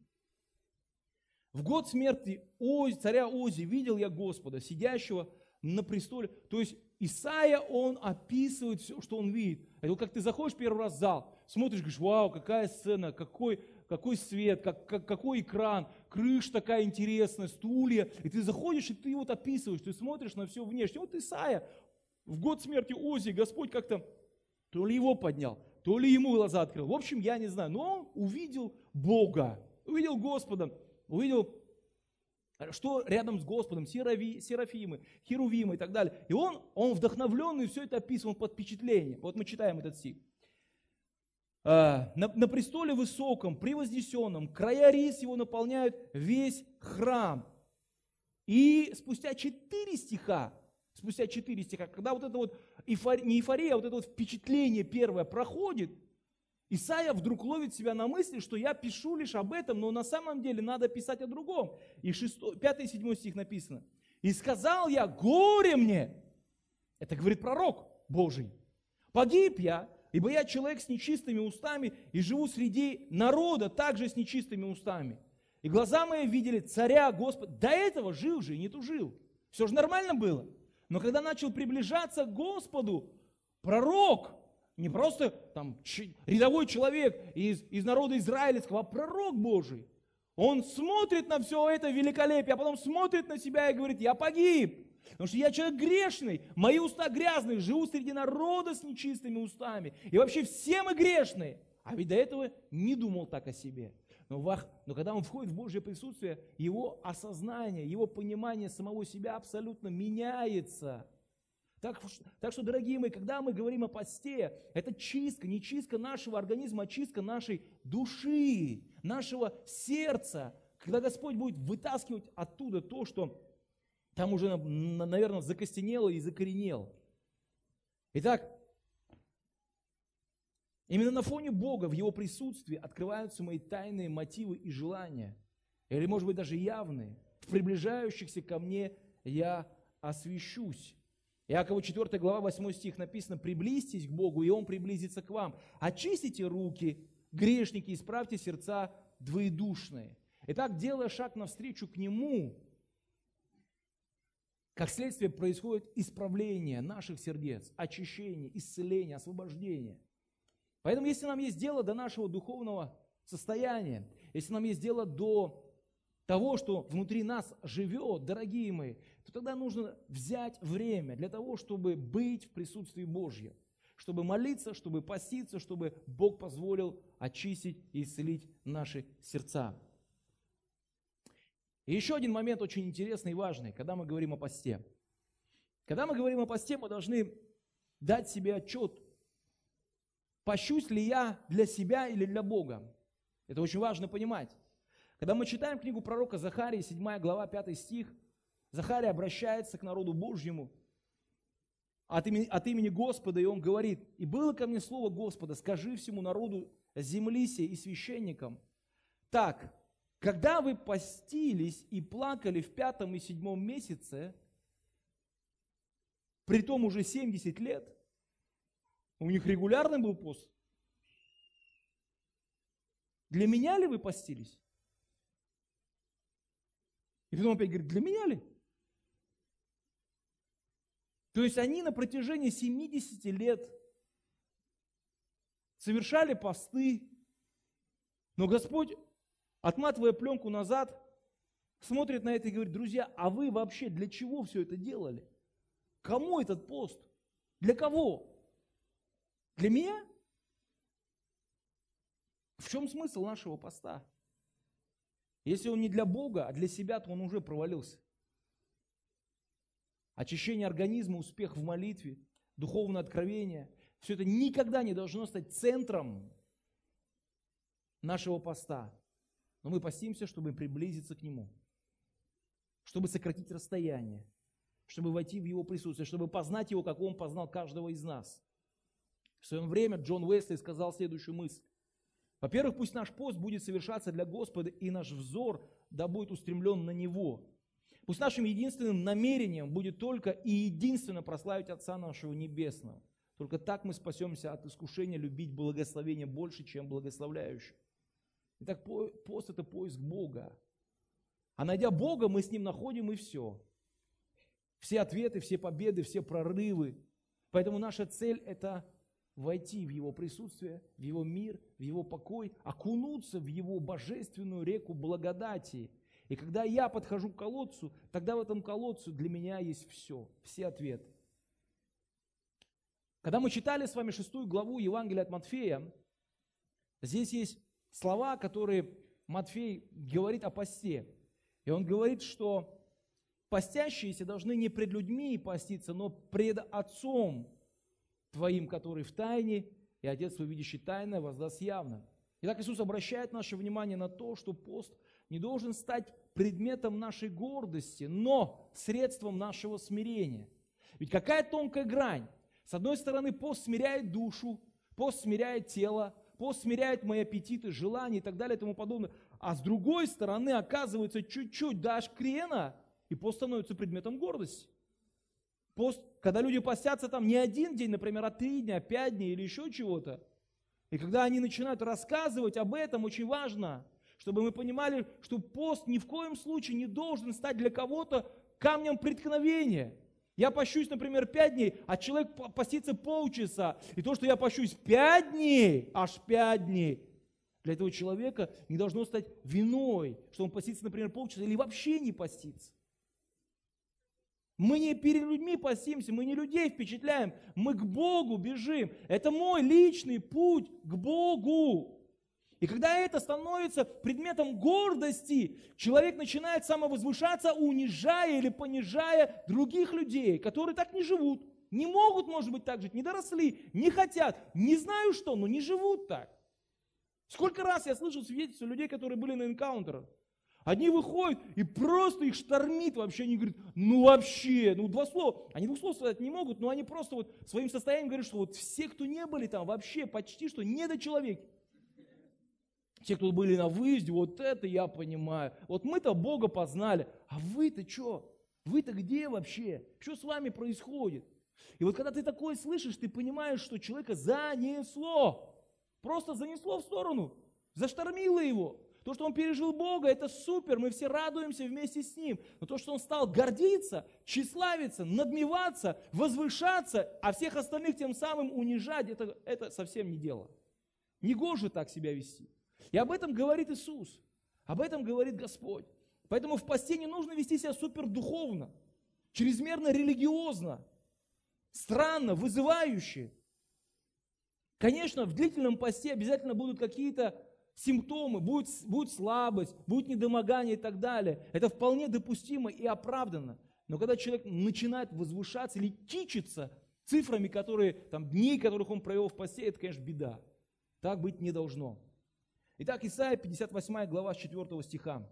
В год смерти Ози, царя Ози видел я Господа, сидящего на престоле. То есть Исаия, он описывает все, что он видит. Это вот как ты заходишь первый раз в зал, смотришь, говоришь, вау, какая сцена, какой, какой свет, как, как, какой экран, крыша такая интересная, стулья. И ты заходишь, и ты вот описываешь, ты смотришь на все внешне. Вот Исаия, в год смерти Ози, Господь как-то то ли его поднял, то ли ему глаза открыл. В общем, я не знаю, но он увидел Бога, увидел Господа увидел, что рядом с Господом, Серафи, Серафимы, Херувимы и так далее. И он, он вдохновленный, все это описывал под впечатлением. Вот мы читаем этот стих. «А, на, на престоле высоком, превознесенном, края рис его наполняют весь храм. И спустя четыре стиха, спустя четыре стиха, когда вот это вот, эйфория, не эйфория, а вот это вот впечатление первое проходит – Исаия вдруг ловит себя на мысли, что я пишу лишь об этом, но на самом деле надо писать о другом. И 6, 5 и 7 стих написано. «И сказал я, горе мне!» Это говорит пророк Божий. «Погиб я, ибо я человек с нечистыми устами и живу среди народа также с нечистыми устами. И глаза мои видели царя Господа. До этого жил же и не тужил. Все же нормально было. Но когда начал приближаться к Господу, пророк не просто там рядовой человек из, из народа израильского, а пророк Божий. Он смотрит на все это великолепие, а потом смотрит на себя и говорит, я погиб. Потому что я человек грешный, мои уста грязные, живу среди народа с нечистыми устами. И вообще все мы грешные. А ведь до этого не думал так о себе. Но, вах, но когда он входит в Божье присутствие, его осознание, его понимание самого себя абсолютно меняется. Так, так что, дорогие мои, когда мы говорим о посте, это чистка, не чистка нашего организма, а чистка нашей души, нашего сердца. Когда Господь будет вытаскивать оттуда то, что там уже, наверное, закостенело и закоренело. Итак, именно на фоне Бога, в Его присутствии открываются мои тайные мотивы и желания. Или, может быть, даже явные. В приближающихся ко мне я освящусь. Иакова 4 глава 8 стих написано, приблизьтесь к Богу, и Он приблизится к вам. Очистите руки, грешники, исправьте сердца двоедушные. Итак, делая шаг навстречу к Нему, как следствие происходит исправление наших сердец, очищение, исцеление, освобождение. Поэтому, если нам есть дело до нашего духовного состояния, если нам есть дело до того, что внутри нас живет, дорогие мои, то тогда нужно взять время для того, чтобы быть в присутствии Божьем, чтобы молиться, чтобы поститься, чтобы Бог позволил очистить и исцелить наши сердца. И еще один момент очень интересный и важный, когда мы говорим о посте. Когда мы говорим о посте, мы должны дать себе отчет, пощусь ли я для себя или для Бога. Это очень важно понимать. Когда мы читаем книгу пророка Захарии, 7 глава, 5 стих – Захария обращается к народу Божьему от имени, от имени Господа, и он говорит, «И было ко мне слово Господа, скажи всему народу земли сей и священникам, так, когда вы постились и плакали в пятом и седьмом месяце, при том уже 70 лет, у них регулярный был пост. Для меня ли вы постились? И потом опять говорит, для меня ли? То есть они на протяжении 70 лет совершали посты, но Господь, отматывая пленку назад, смотрит на это и говорит, друзья, а вы вообще для чего все это делали? Кому этот пост? Для кого? Для меня? В чем смысл нашего поста? Если он не для Бога, а для себя, то он уже провалился очищение организма, успех в молитве, духовное откровение. Все это никогда не должно стать центром нашего поста. Но мы постимся, чтобы приблизиться к Нему, чтобы сократить расстояние, чтобы войти в Его присутствие, чтобы познать Его, как Он познал каждого из нас. В свое время Джон Уэсли сказал следующую мысль. Во-первых, пусть наш пост будет совершаться для Господа, и наш взор да будет устремлен на Него. Пусть нашим единственным намерением будет только и единственно прославить Отца нашего Небесного. Только так мы спасемся от искушения любить благословение больше, чем благословляющий. Итак, пост – это поиск Бога. А найдя Бога, мы с Ним находим и все. Все ответы, все победы, все прорывы. Поэтому наша цель – это войти в Его присутствие, в Его мир, в Его покой, окунуться в Его божественную реку благодати. И когда я подхожу к колодцу, тогда в этом колодце для меня есть все, все ответы. Когда мы читали с вами шестую главу Евангелия от Матфея, здесь есть слова, которые Матфей говорит о посте. И он говорит, что постящиеся должны не пред людьми поститься, но пред Отцом Твоим, который в тайне, и Отец твой, видящий тайное, воздаст явно. Итак, Иисус обращает наше внимание на то, что пост не должен стать предметом нашей гордости, но средством нашего смирения. Ведь какая тонкая грань? С одной стороны, пост смиряет душу, пост смиряет тело, пост смиряет мои аппетиты, желания и так далее и тому подобное. А с другой стороны, оказывается, чуть-чуть дашь крена, и пост становится предметом гордости. Пост, когда люди постятся там не один день, например, а три дня, пять дней или еще чего-то. И когда они начинают рассказывать об этом, очень важно, чтобы мы понимали, что пост ни в коем случае не должен стать для кого-то камнем преткновения. Я пощусь, например, пять дней, а человек постится полчаса. И то, что я пощусь пять дней, аж пять дней, для этого человека не должно стать виной, что он постится, например, полчаса или вообще не постится. Мы не перед людьми постимся, мы не людей впечатляем, мы к Богу бежим. Это мой личный путь к Богу. И когда это становится предметом гордости, человек начинает самовозвышаться, унижая или понижая других людей, которые так не живут. Не могут, может быть, так жить, не доросли, не хотят, не знаю что, но не живут так. Сколько раз я слышал свидетельства людей, которые были на энкаунтерах. Одни выходят и просто их штормит вообще. Они говорят, ну вообще, ну два слова. Они двух слов сказать не могут, но они просто вот своим состоянием говорят, что вот все, кто не были там, вообще почти что не до человека. Те, кто были на выезде, вот это я понимаю. Вот мы-то Бога познали, а вы-то что? Вы-то где вообще? Что с вами происходит? И вот когда ты такое слышишь, ты понимаешь, что человека занесло. Просто занесло в сторону, заштормило его. То, что он пережил Бога, это супер, мы все радуемся вместе с ним. Но то, что он стал гордиться, тщеславиться, надмеваться, возвышаться, а всех остальных тем самым унижать, это, это совсем не дело. Негоже так себя вести. И об этом говорит Иисус, об этом говорит Господь. Поэтому в посте не нужно вести себя супер духовно, чрезмерно религиозно, странно, вызывающе. Конечно, в длительном посте обязательно будут какие-то симптомы, будет, будет слабость, будет недомогание и так далее. Это вполне допустимо и оправданно. Но когда человек начинает возвышаться или кичиться цифрами, которые, там, дней, которых он провел в посте, это, конечно, беда. Так быть не должно. Итак, Исайя 58 глава с 4 стиха.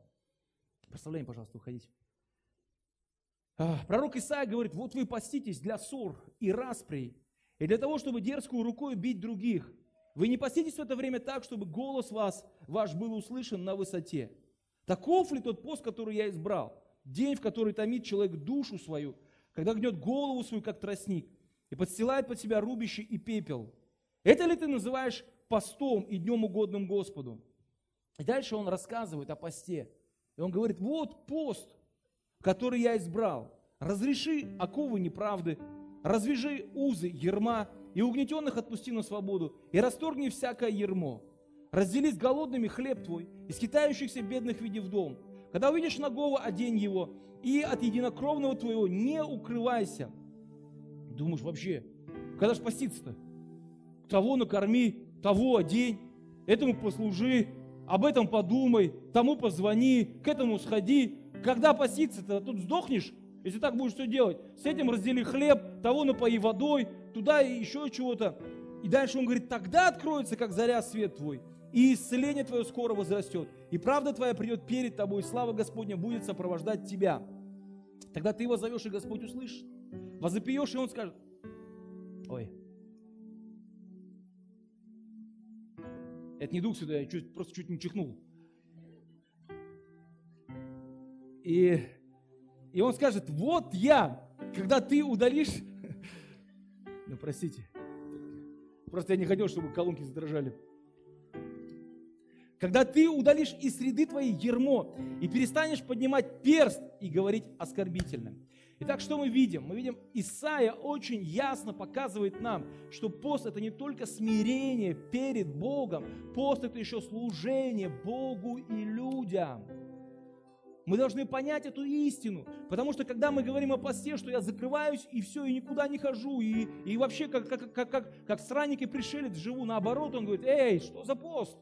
Представляем, пожалуйста, уходите. А, пророк Исаия говорит, вот вы поститесь для ссор и распри, и для того, чтобы дерзкую рукой бить других – вы не поститесь в это время так, чтобы голос вас, ваш был услышан на высоте. Таков ли тот пост, который я избрал? День, в который томит человек душу свою, когда гнет голову свою, как тростник, и подстилает под себя рубище и пепел. Это ли ты называешь постом и днем угодным Господу? И дальше он рассказывает о посте. И он говорит, вот пост, который я избрал. Разреши оковы неправды, развяжи узы ерма и угнетенных отпусти на свободу, и расторгни всякое ермо. Раздели с голодными хлеб твой, и скитающихся бедных веди в дом. Когда увидишь нагого, одень его, и от единокровного твоего не укрывайся. Думаешь, вообще, когда же поститься-то? Того накорми, того одень, этому послужи, об этом подумай, тому позвони, к этому сходи. Когда поститься-то? Тут сдохнешь, если так будешь все делать. С этим раздели хлеб, того напои водой, туда и еще чего-то. И дальше он говорит, тогда откроется, как заря, свет твой, и исцеление твое скоро возрастет, и правда твоя придет перед тобой, и слава Господня будет сопровождать тебя. Тогда ты его зовешь, и Господь услышит. Возопьешь, и он скажет, ой, это не дух сюда, я чуть, просто чуть не чихнул. И, И он скажет, вот я, когда ты удалишь... Ну, простите. Просто я не хотел, чтобы колонки задрожали. Когда ты удалишь из среды твоей ермо и перестанешь поднимать перст и говорить оскорбительно. Итак, что мы видим? Мы видим, Исаия очень ясно показывает нам, что пост это не только смирение перед Богом, пост это еще служение Богу и людям. Мы должны понять эту истину, потому что когда мы говорим о посте, что я закрываюсь и все, и никуда не хожу, и, и вообще как, как, как, как, как странник и пришелец живу, наоборот, он говорит, эй, что за пост?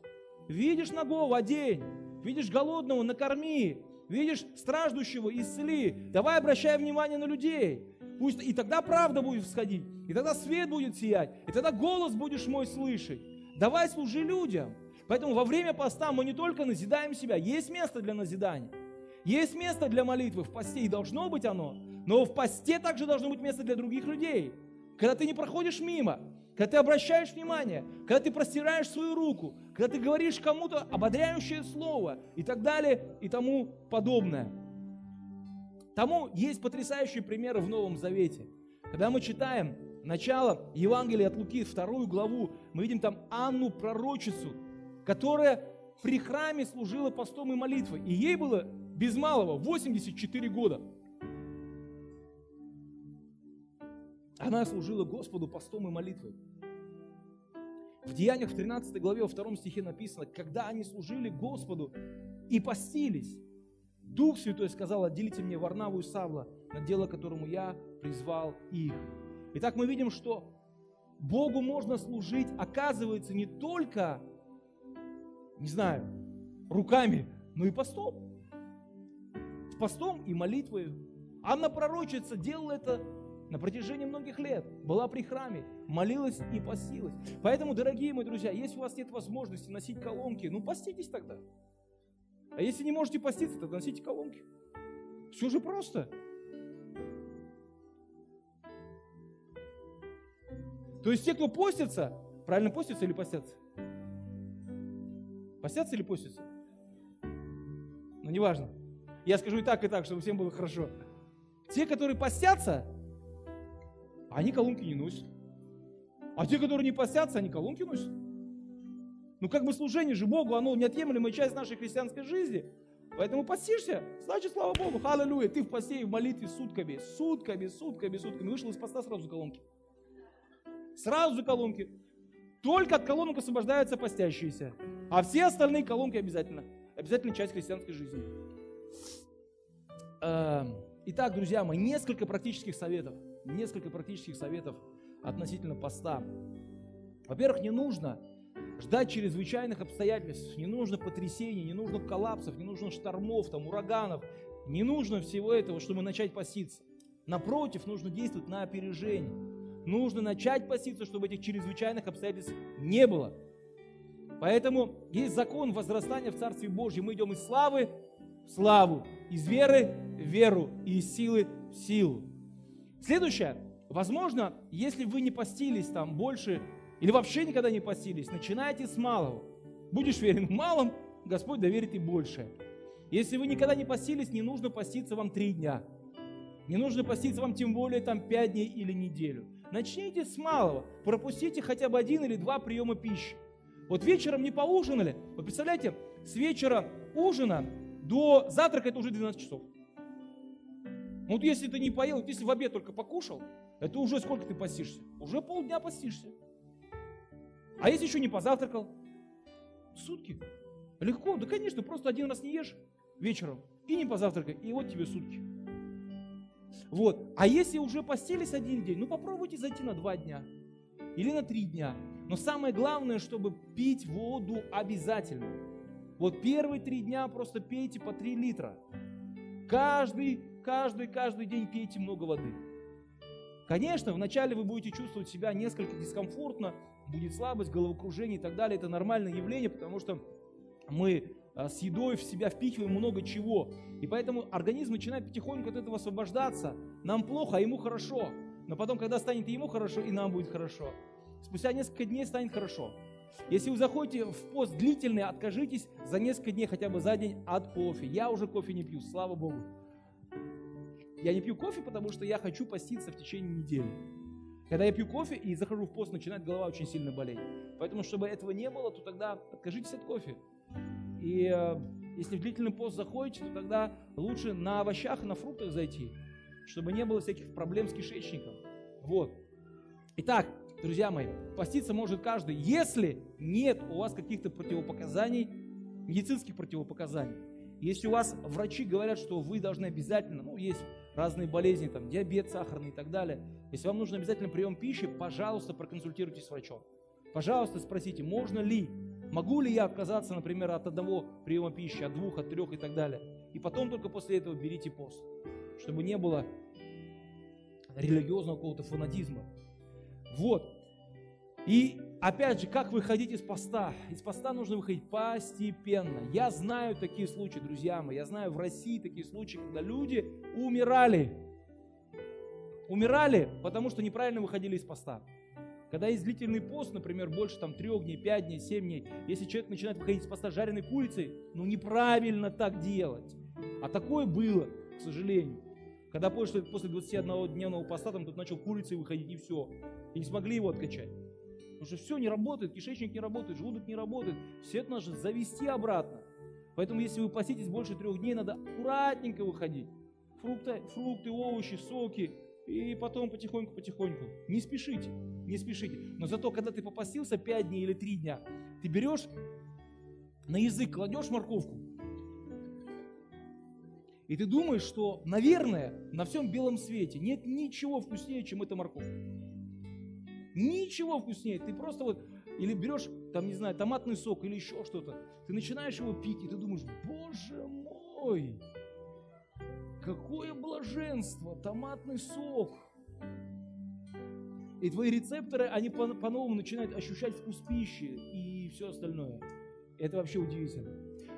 Видишь ногого, одень, видишь голодного, накорми, Видишь, страждущего исцели. Давай обращай внимание на людей. Пусть и тогда правда будет всходить, и тогда свет будет сиять, и тогда голос будешь мой слышать. Давай служи людям. Поэтому во время поста мы не только назидаем себя, есть место для назидания, есть место для молитвы в посте, и должно быть оно, но в посте также должно быть место для других людей. Когда ты не проходишь мимо, когда ты обращаешь внимание, когда ты простираешь свою руку, когда ты говоришь кому-то ободряющее слово и так далее и тому подобное. Тому есть потрясающие примеры в Новом Завете. Когда мы читаем начало Евангелия от Луки, вторую главу, мы видим там Анну, пророчицу, которая при храме служила постом и молитвой. И ей было без малого 84 года. Она служила Господу постом и молитвой. В Деяниях в 13 главе, во втором стихе написано, когда они служили Господу и постились, Дух Святой сказал, отделите мне Варнаву и Савла, на дело которому я призвал их. Итак, мы видим, что Богу можно служить, оказывается, не только, не знаю, руками, но и постом. Постом и молитвой. Анна пророчица делала это на протяжении многих лет была при храме, молилась и постилась. Поэтому, дорогие мои друзья, если у вас нет возможности носить колонки, ну поститесь тогда. А если не можете поститься, то носите колонки. Все же просто. То есть те, кто постится, правильно постятся или постятся? Постятся или постятся? Ну, неважно. Я скажу и так, и так, чтобы всем было хорошо. Те, которые постятся, они колонки не носят. А те, которые не постятся, они колонки носят. Ну как бы служение же Богу, оно неотъемлемая часть нашей христианской жизни. Поэтому постишься, значит, слава Богу, аллилуйя, ты в посте и в молитве сутками, сутками, сутками, сутками. Вышел из поста сразу колонки. Сразу колонки. Только от колонок освобождаются постящиеся. А все остальные колонки обязательно. Обязательно часть христианской жизни. Эм, итак, друзья мои, несколько практических советов – несколько практических советов относительно поста. Во-первых, не нужно ждать чрезвычайных обстоятельств, не нужно потрясений, не нужно коллапсов, не нужно штормов, там, ураганов, не нужно всего этого, чтобы начать поститься. Напротив, нужно действовать на опережение. Нужно начать поститься, чтобы этих чрезвычайных обстоятельств не было. Поэтому есть закон возрастания в Царстве Божьем. Мы идем из славы в славу, из веры в веру и из силы в силу. Следующее. Возможно, если вы не постились там больше или вообще никогда не постились, начинайте с малого. Будешь верен в малом, Господь доверит и больше. Если вы никогда не постились, не нужно поститься вам три дня. Не нужно поститься вам тем более там пять дней или неделю. Начните с малого. Пропустите хотя бы один или два приема пищи. Вот вечером не поужинали. Вы представляете, с вечера ужина до завтрака это уже 12 часов. Вот если ты не поел, вот если в обед только покушал, это уже сколько ты постишься? Уже полдня постишься. А если еще не позавтракал? Сутки. Легко, да конечно, просто один раз не ешь вечером и не позавтракай, и вот тебе сутки. Вот. А если уже постились один день, ну попробуйте зайти на два дня или на три дня. Но самое главное, чтобы пить воду обязательно. Вот первые три дня просто пейте по три литра. Каждый каждый, каждый день пейте много воды. Конечно, вначале вы будете чувствовать себя несколько дискомфортно, будет слабость, головокружение и так далее. Это нормальное явление, потому что мы а, с едой в себя впихиваем много чего. И поэтому организм начинает потихоньку от этого освобождаться. Нам плохо, а ему хорошо. Но потом, когда станет ему хорошо, и нам будет хорошо. Спустя несколько дней станет хорошо. Если вы заходите в пост длительный, откажитесь за несколько дней, хотя бы за день от кофе. Я уже кофе не пью, слава Богу. Я не пью кофе, потому что я хочу поститься в течение недели. Когда я пью кофе и захожу в пост, начинает голова очень сильно болеть. Поэтому, чтобы этого не было, то тогда откажитесь от кофе. И э, если в длительный пост заходите, то тогда лучше на овощах, на фруктах зайти, чтобы не было всяких проблем с кишечником. Вот. Итак, друзья мои, поститься может каждый, если нет у вас каких-то противопоказаний, медицинских противопоказаний. Если у вас врачи говорят, что вы должны обязательно, ну, есть разные болезни, там, диабет сахарный и так далее, если вам нужен обязательно прием пищи, пожалуйста, проконсультируйтесь с врачом. Пожалуйста, спросите, можно ли, могу ли я отказаться, например, от одного приема пищи, от двух, от трех и так далее. И потом только после этого берите пост, чтобы не было религиозного какого-то фанатизма. Вот. И опять же, как выходить из поста? Из поста нужно выходить постепенно. Я знаю такие случаи, друзья мои. Я знаю в России такие случаи, когда люди умирали. Умирали, потому что неправильно выходили из поста. Когда есть длительный пост, например, больше там трех дней, пять дней, семь дней, если человек начинает выходить из поста жареной курицей, ну неправильно так делать. А такое было, к сожалению. Когда после, после 21-дневного поста там тут начал курицей выходить и все. И не смогли его откачать. Потому что все не работает, кишечник не работает, желудок не работает. Все это нужно завести обратно. Поэтому если вы поститесь больше трех дней, надо аккуратненько выходить. Фрукты, фрукты, овощи, соки. И потом потихоньку-потихоньку. Не спешите, не спешите. Но зато, когда ты попастился 5 дней или 3 дня, ты берешь на язык, кладешь морковку, и ты думаешь, что, наверное, на всем белом свете нет ничего вкуснее, чем эта морковка. Ничего вкуснее. Ты просто вот, или берешь, там, не знаю, томатный сок или еще что-то. Ты начинаешь его пить, и ты думаешь, боже мой, какое блаженство, томатный сок. И твои рецепторы, они по-новому начинают ощущать вкус пищи и все остальное. Это вообще удивительно.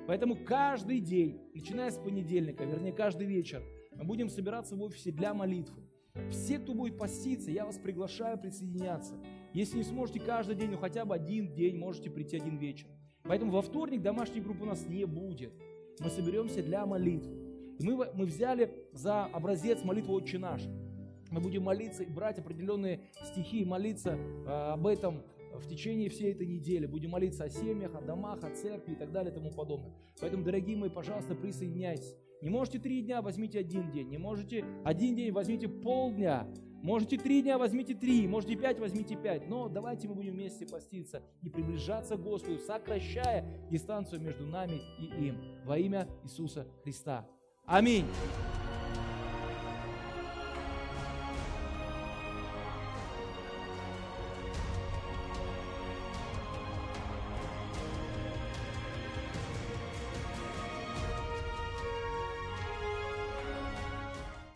Поэтому каждый день, начиная с понедельника, вернее каждый вечер, мы будем собираться в офисе для молитвы. Все, кто будет поститься, я вас приглашаю присоединяться. Если не сможете каждый день, но хотя бы один день, можете прийти один вечер. Поэтому во вторник домашней группы у нас не будет. Мы соберемся для молитвы. И мы, мы взяли за образец молитву «Отче наш». Мы будем молиться и брать определенные стихи, молиться э, об этом в течение всей этой недели. Будем молиться о семьях, о домах, о церкви и так далее и тому подобное. Поэтому, дорогие мои, пожалуйста, присоединяйтесь. Не можете три дня, возьмите один день. Не можете один день, возьмите полдня. Можете три дня, возьмите три. Можете пять, возьмите пять. Но давайте мы будем вместе поститься и приближаться к Господу, сокращая дистанцию между нами и им. Во имя Иисуса Христа. Аминь.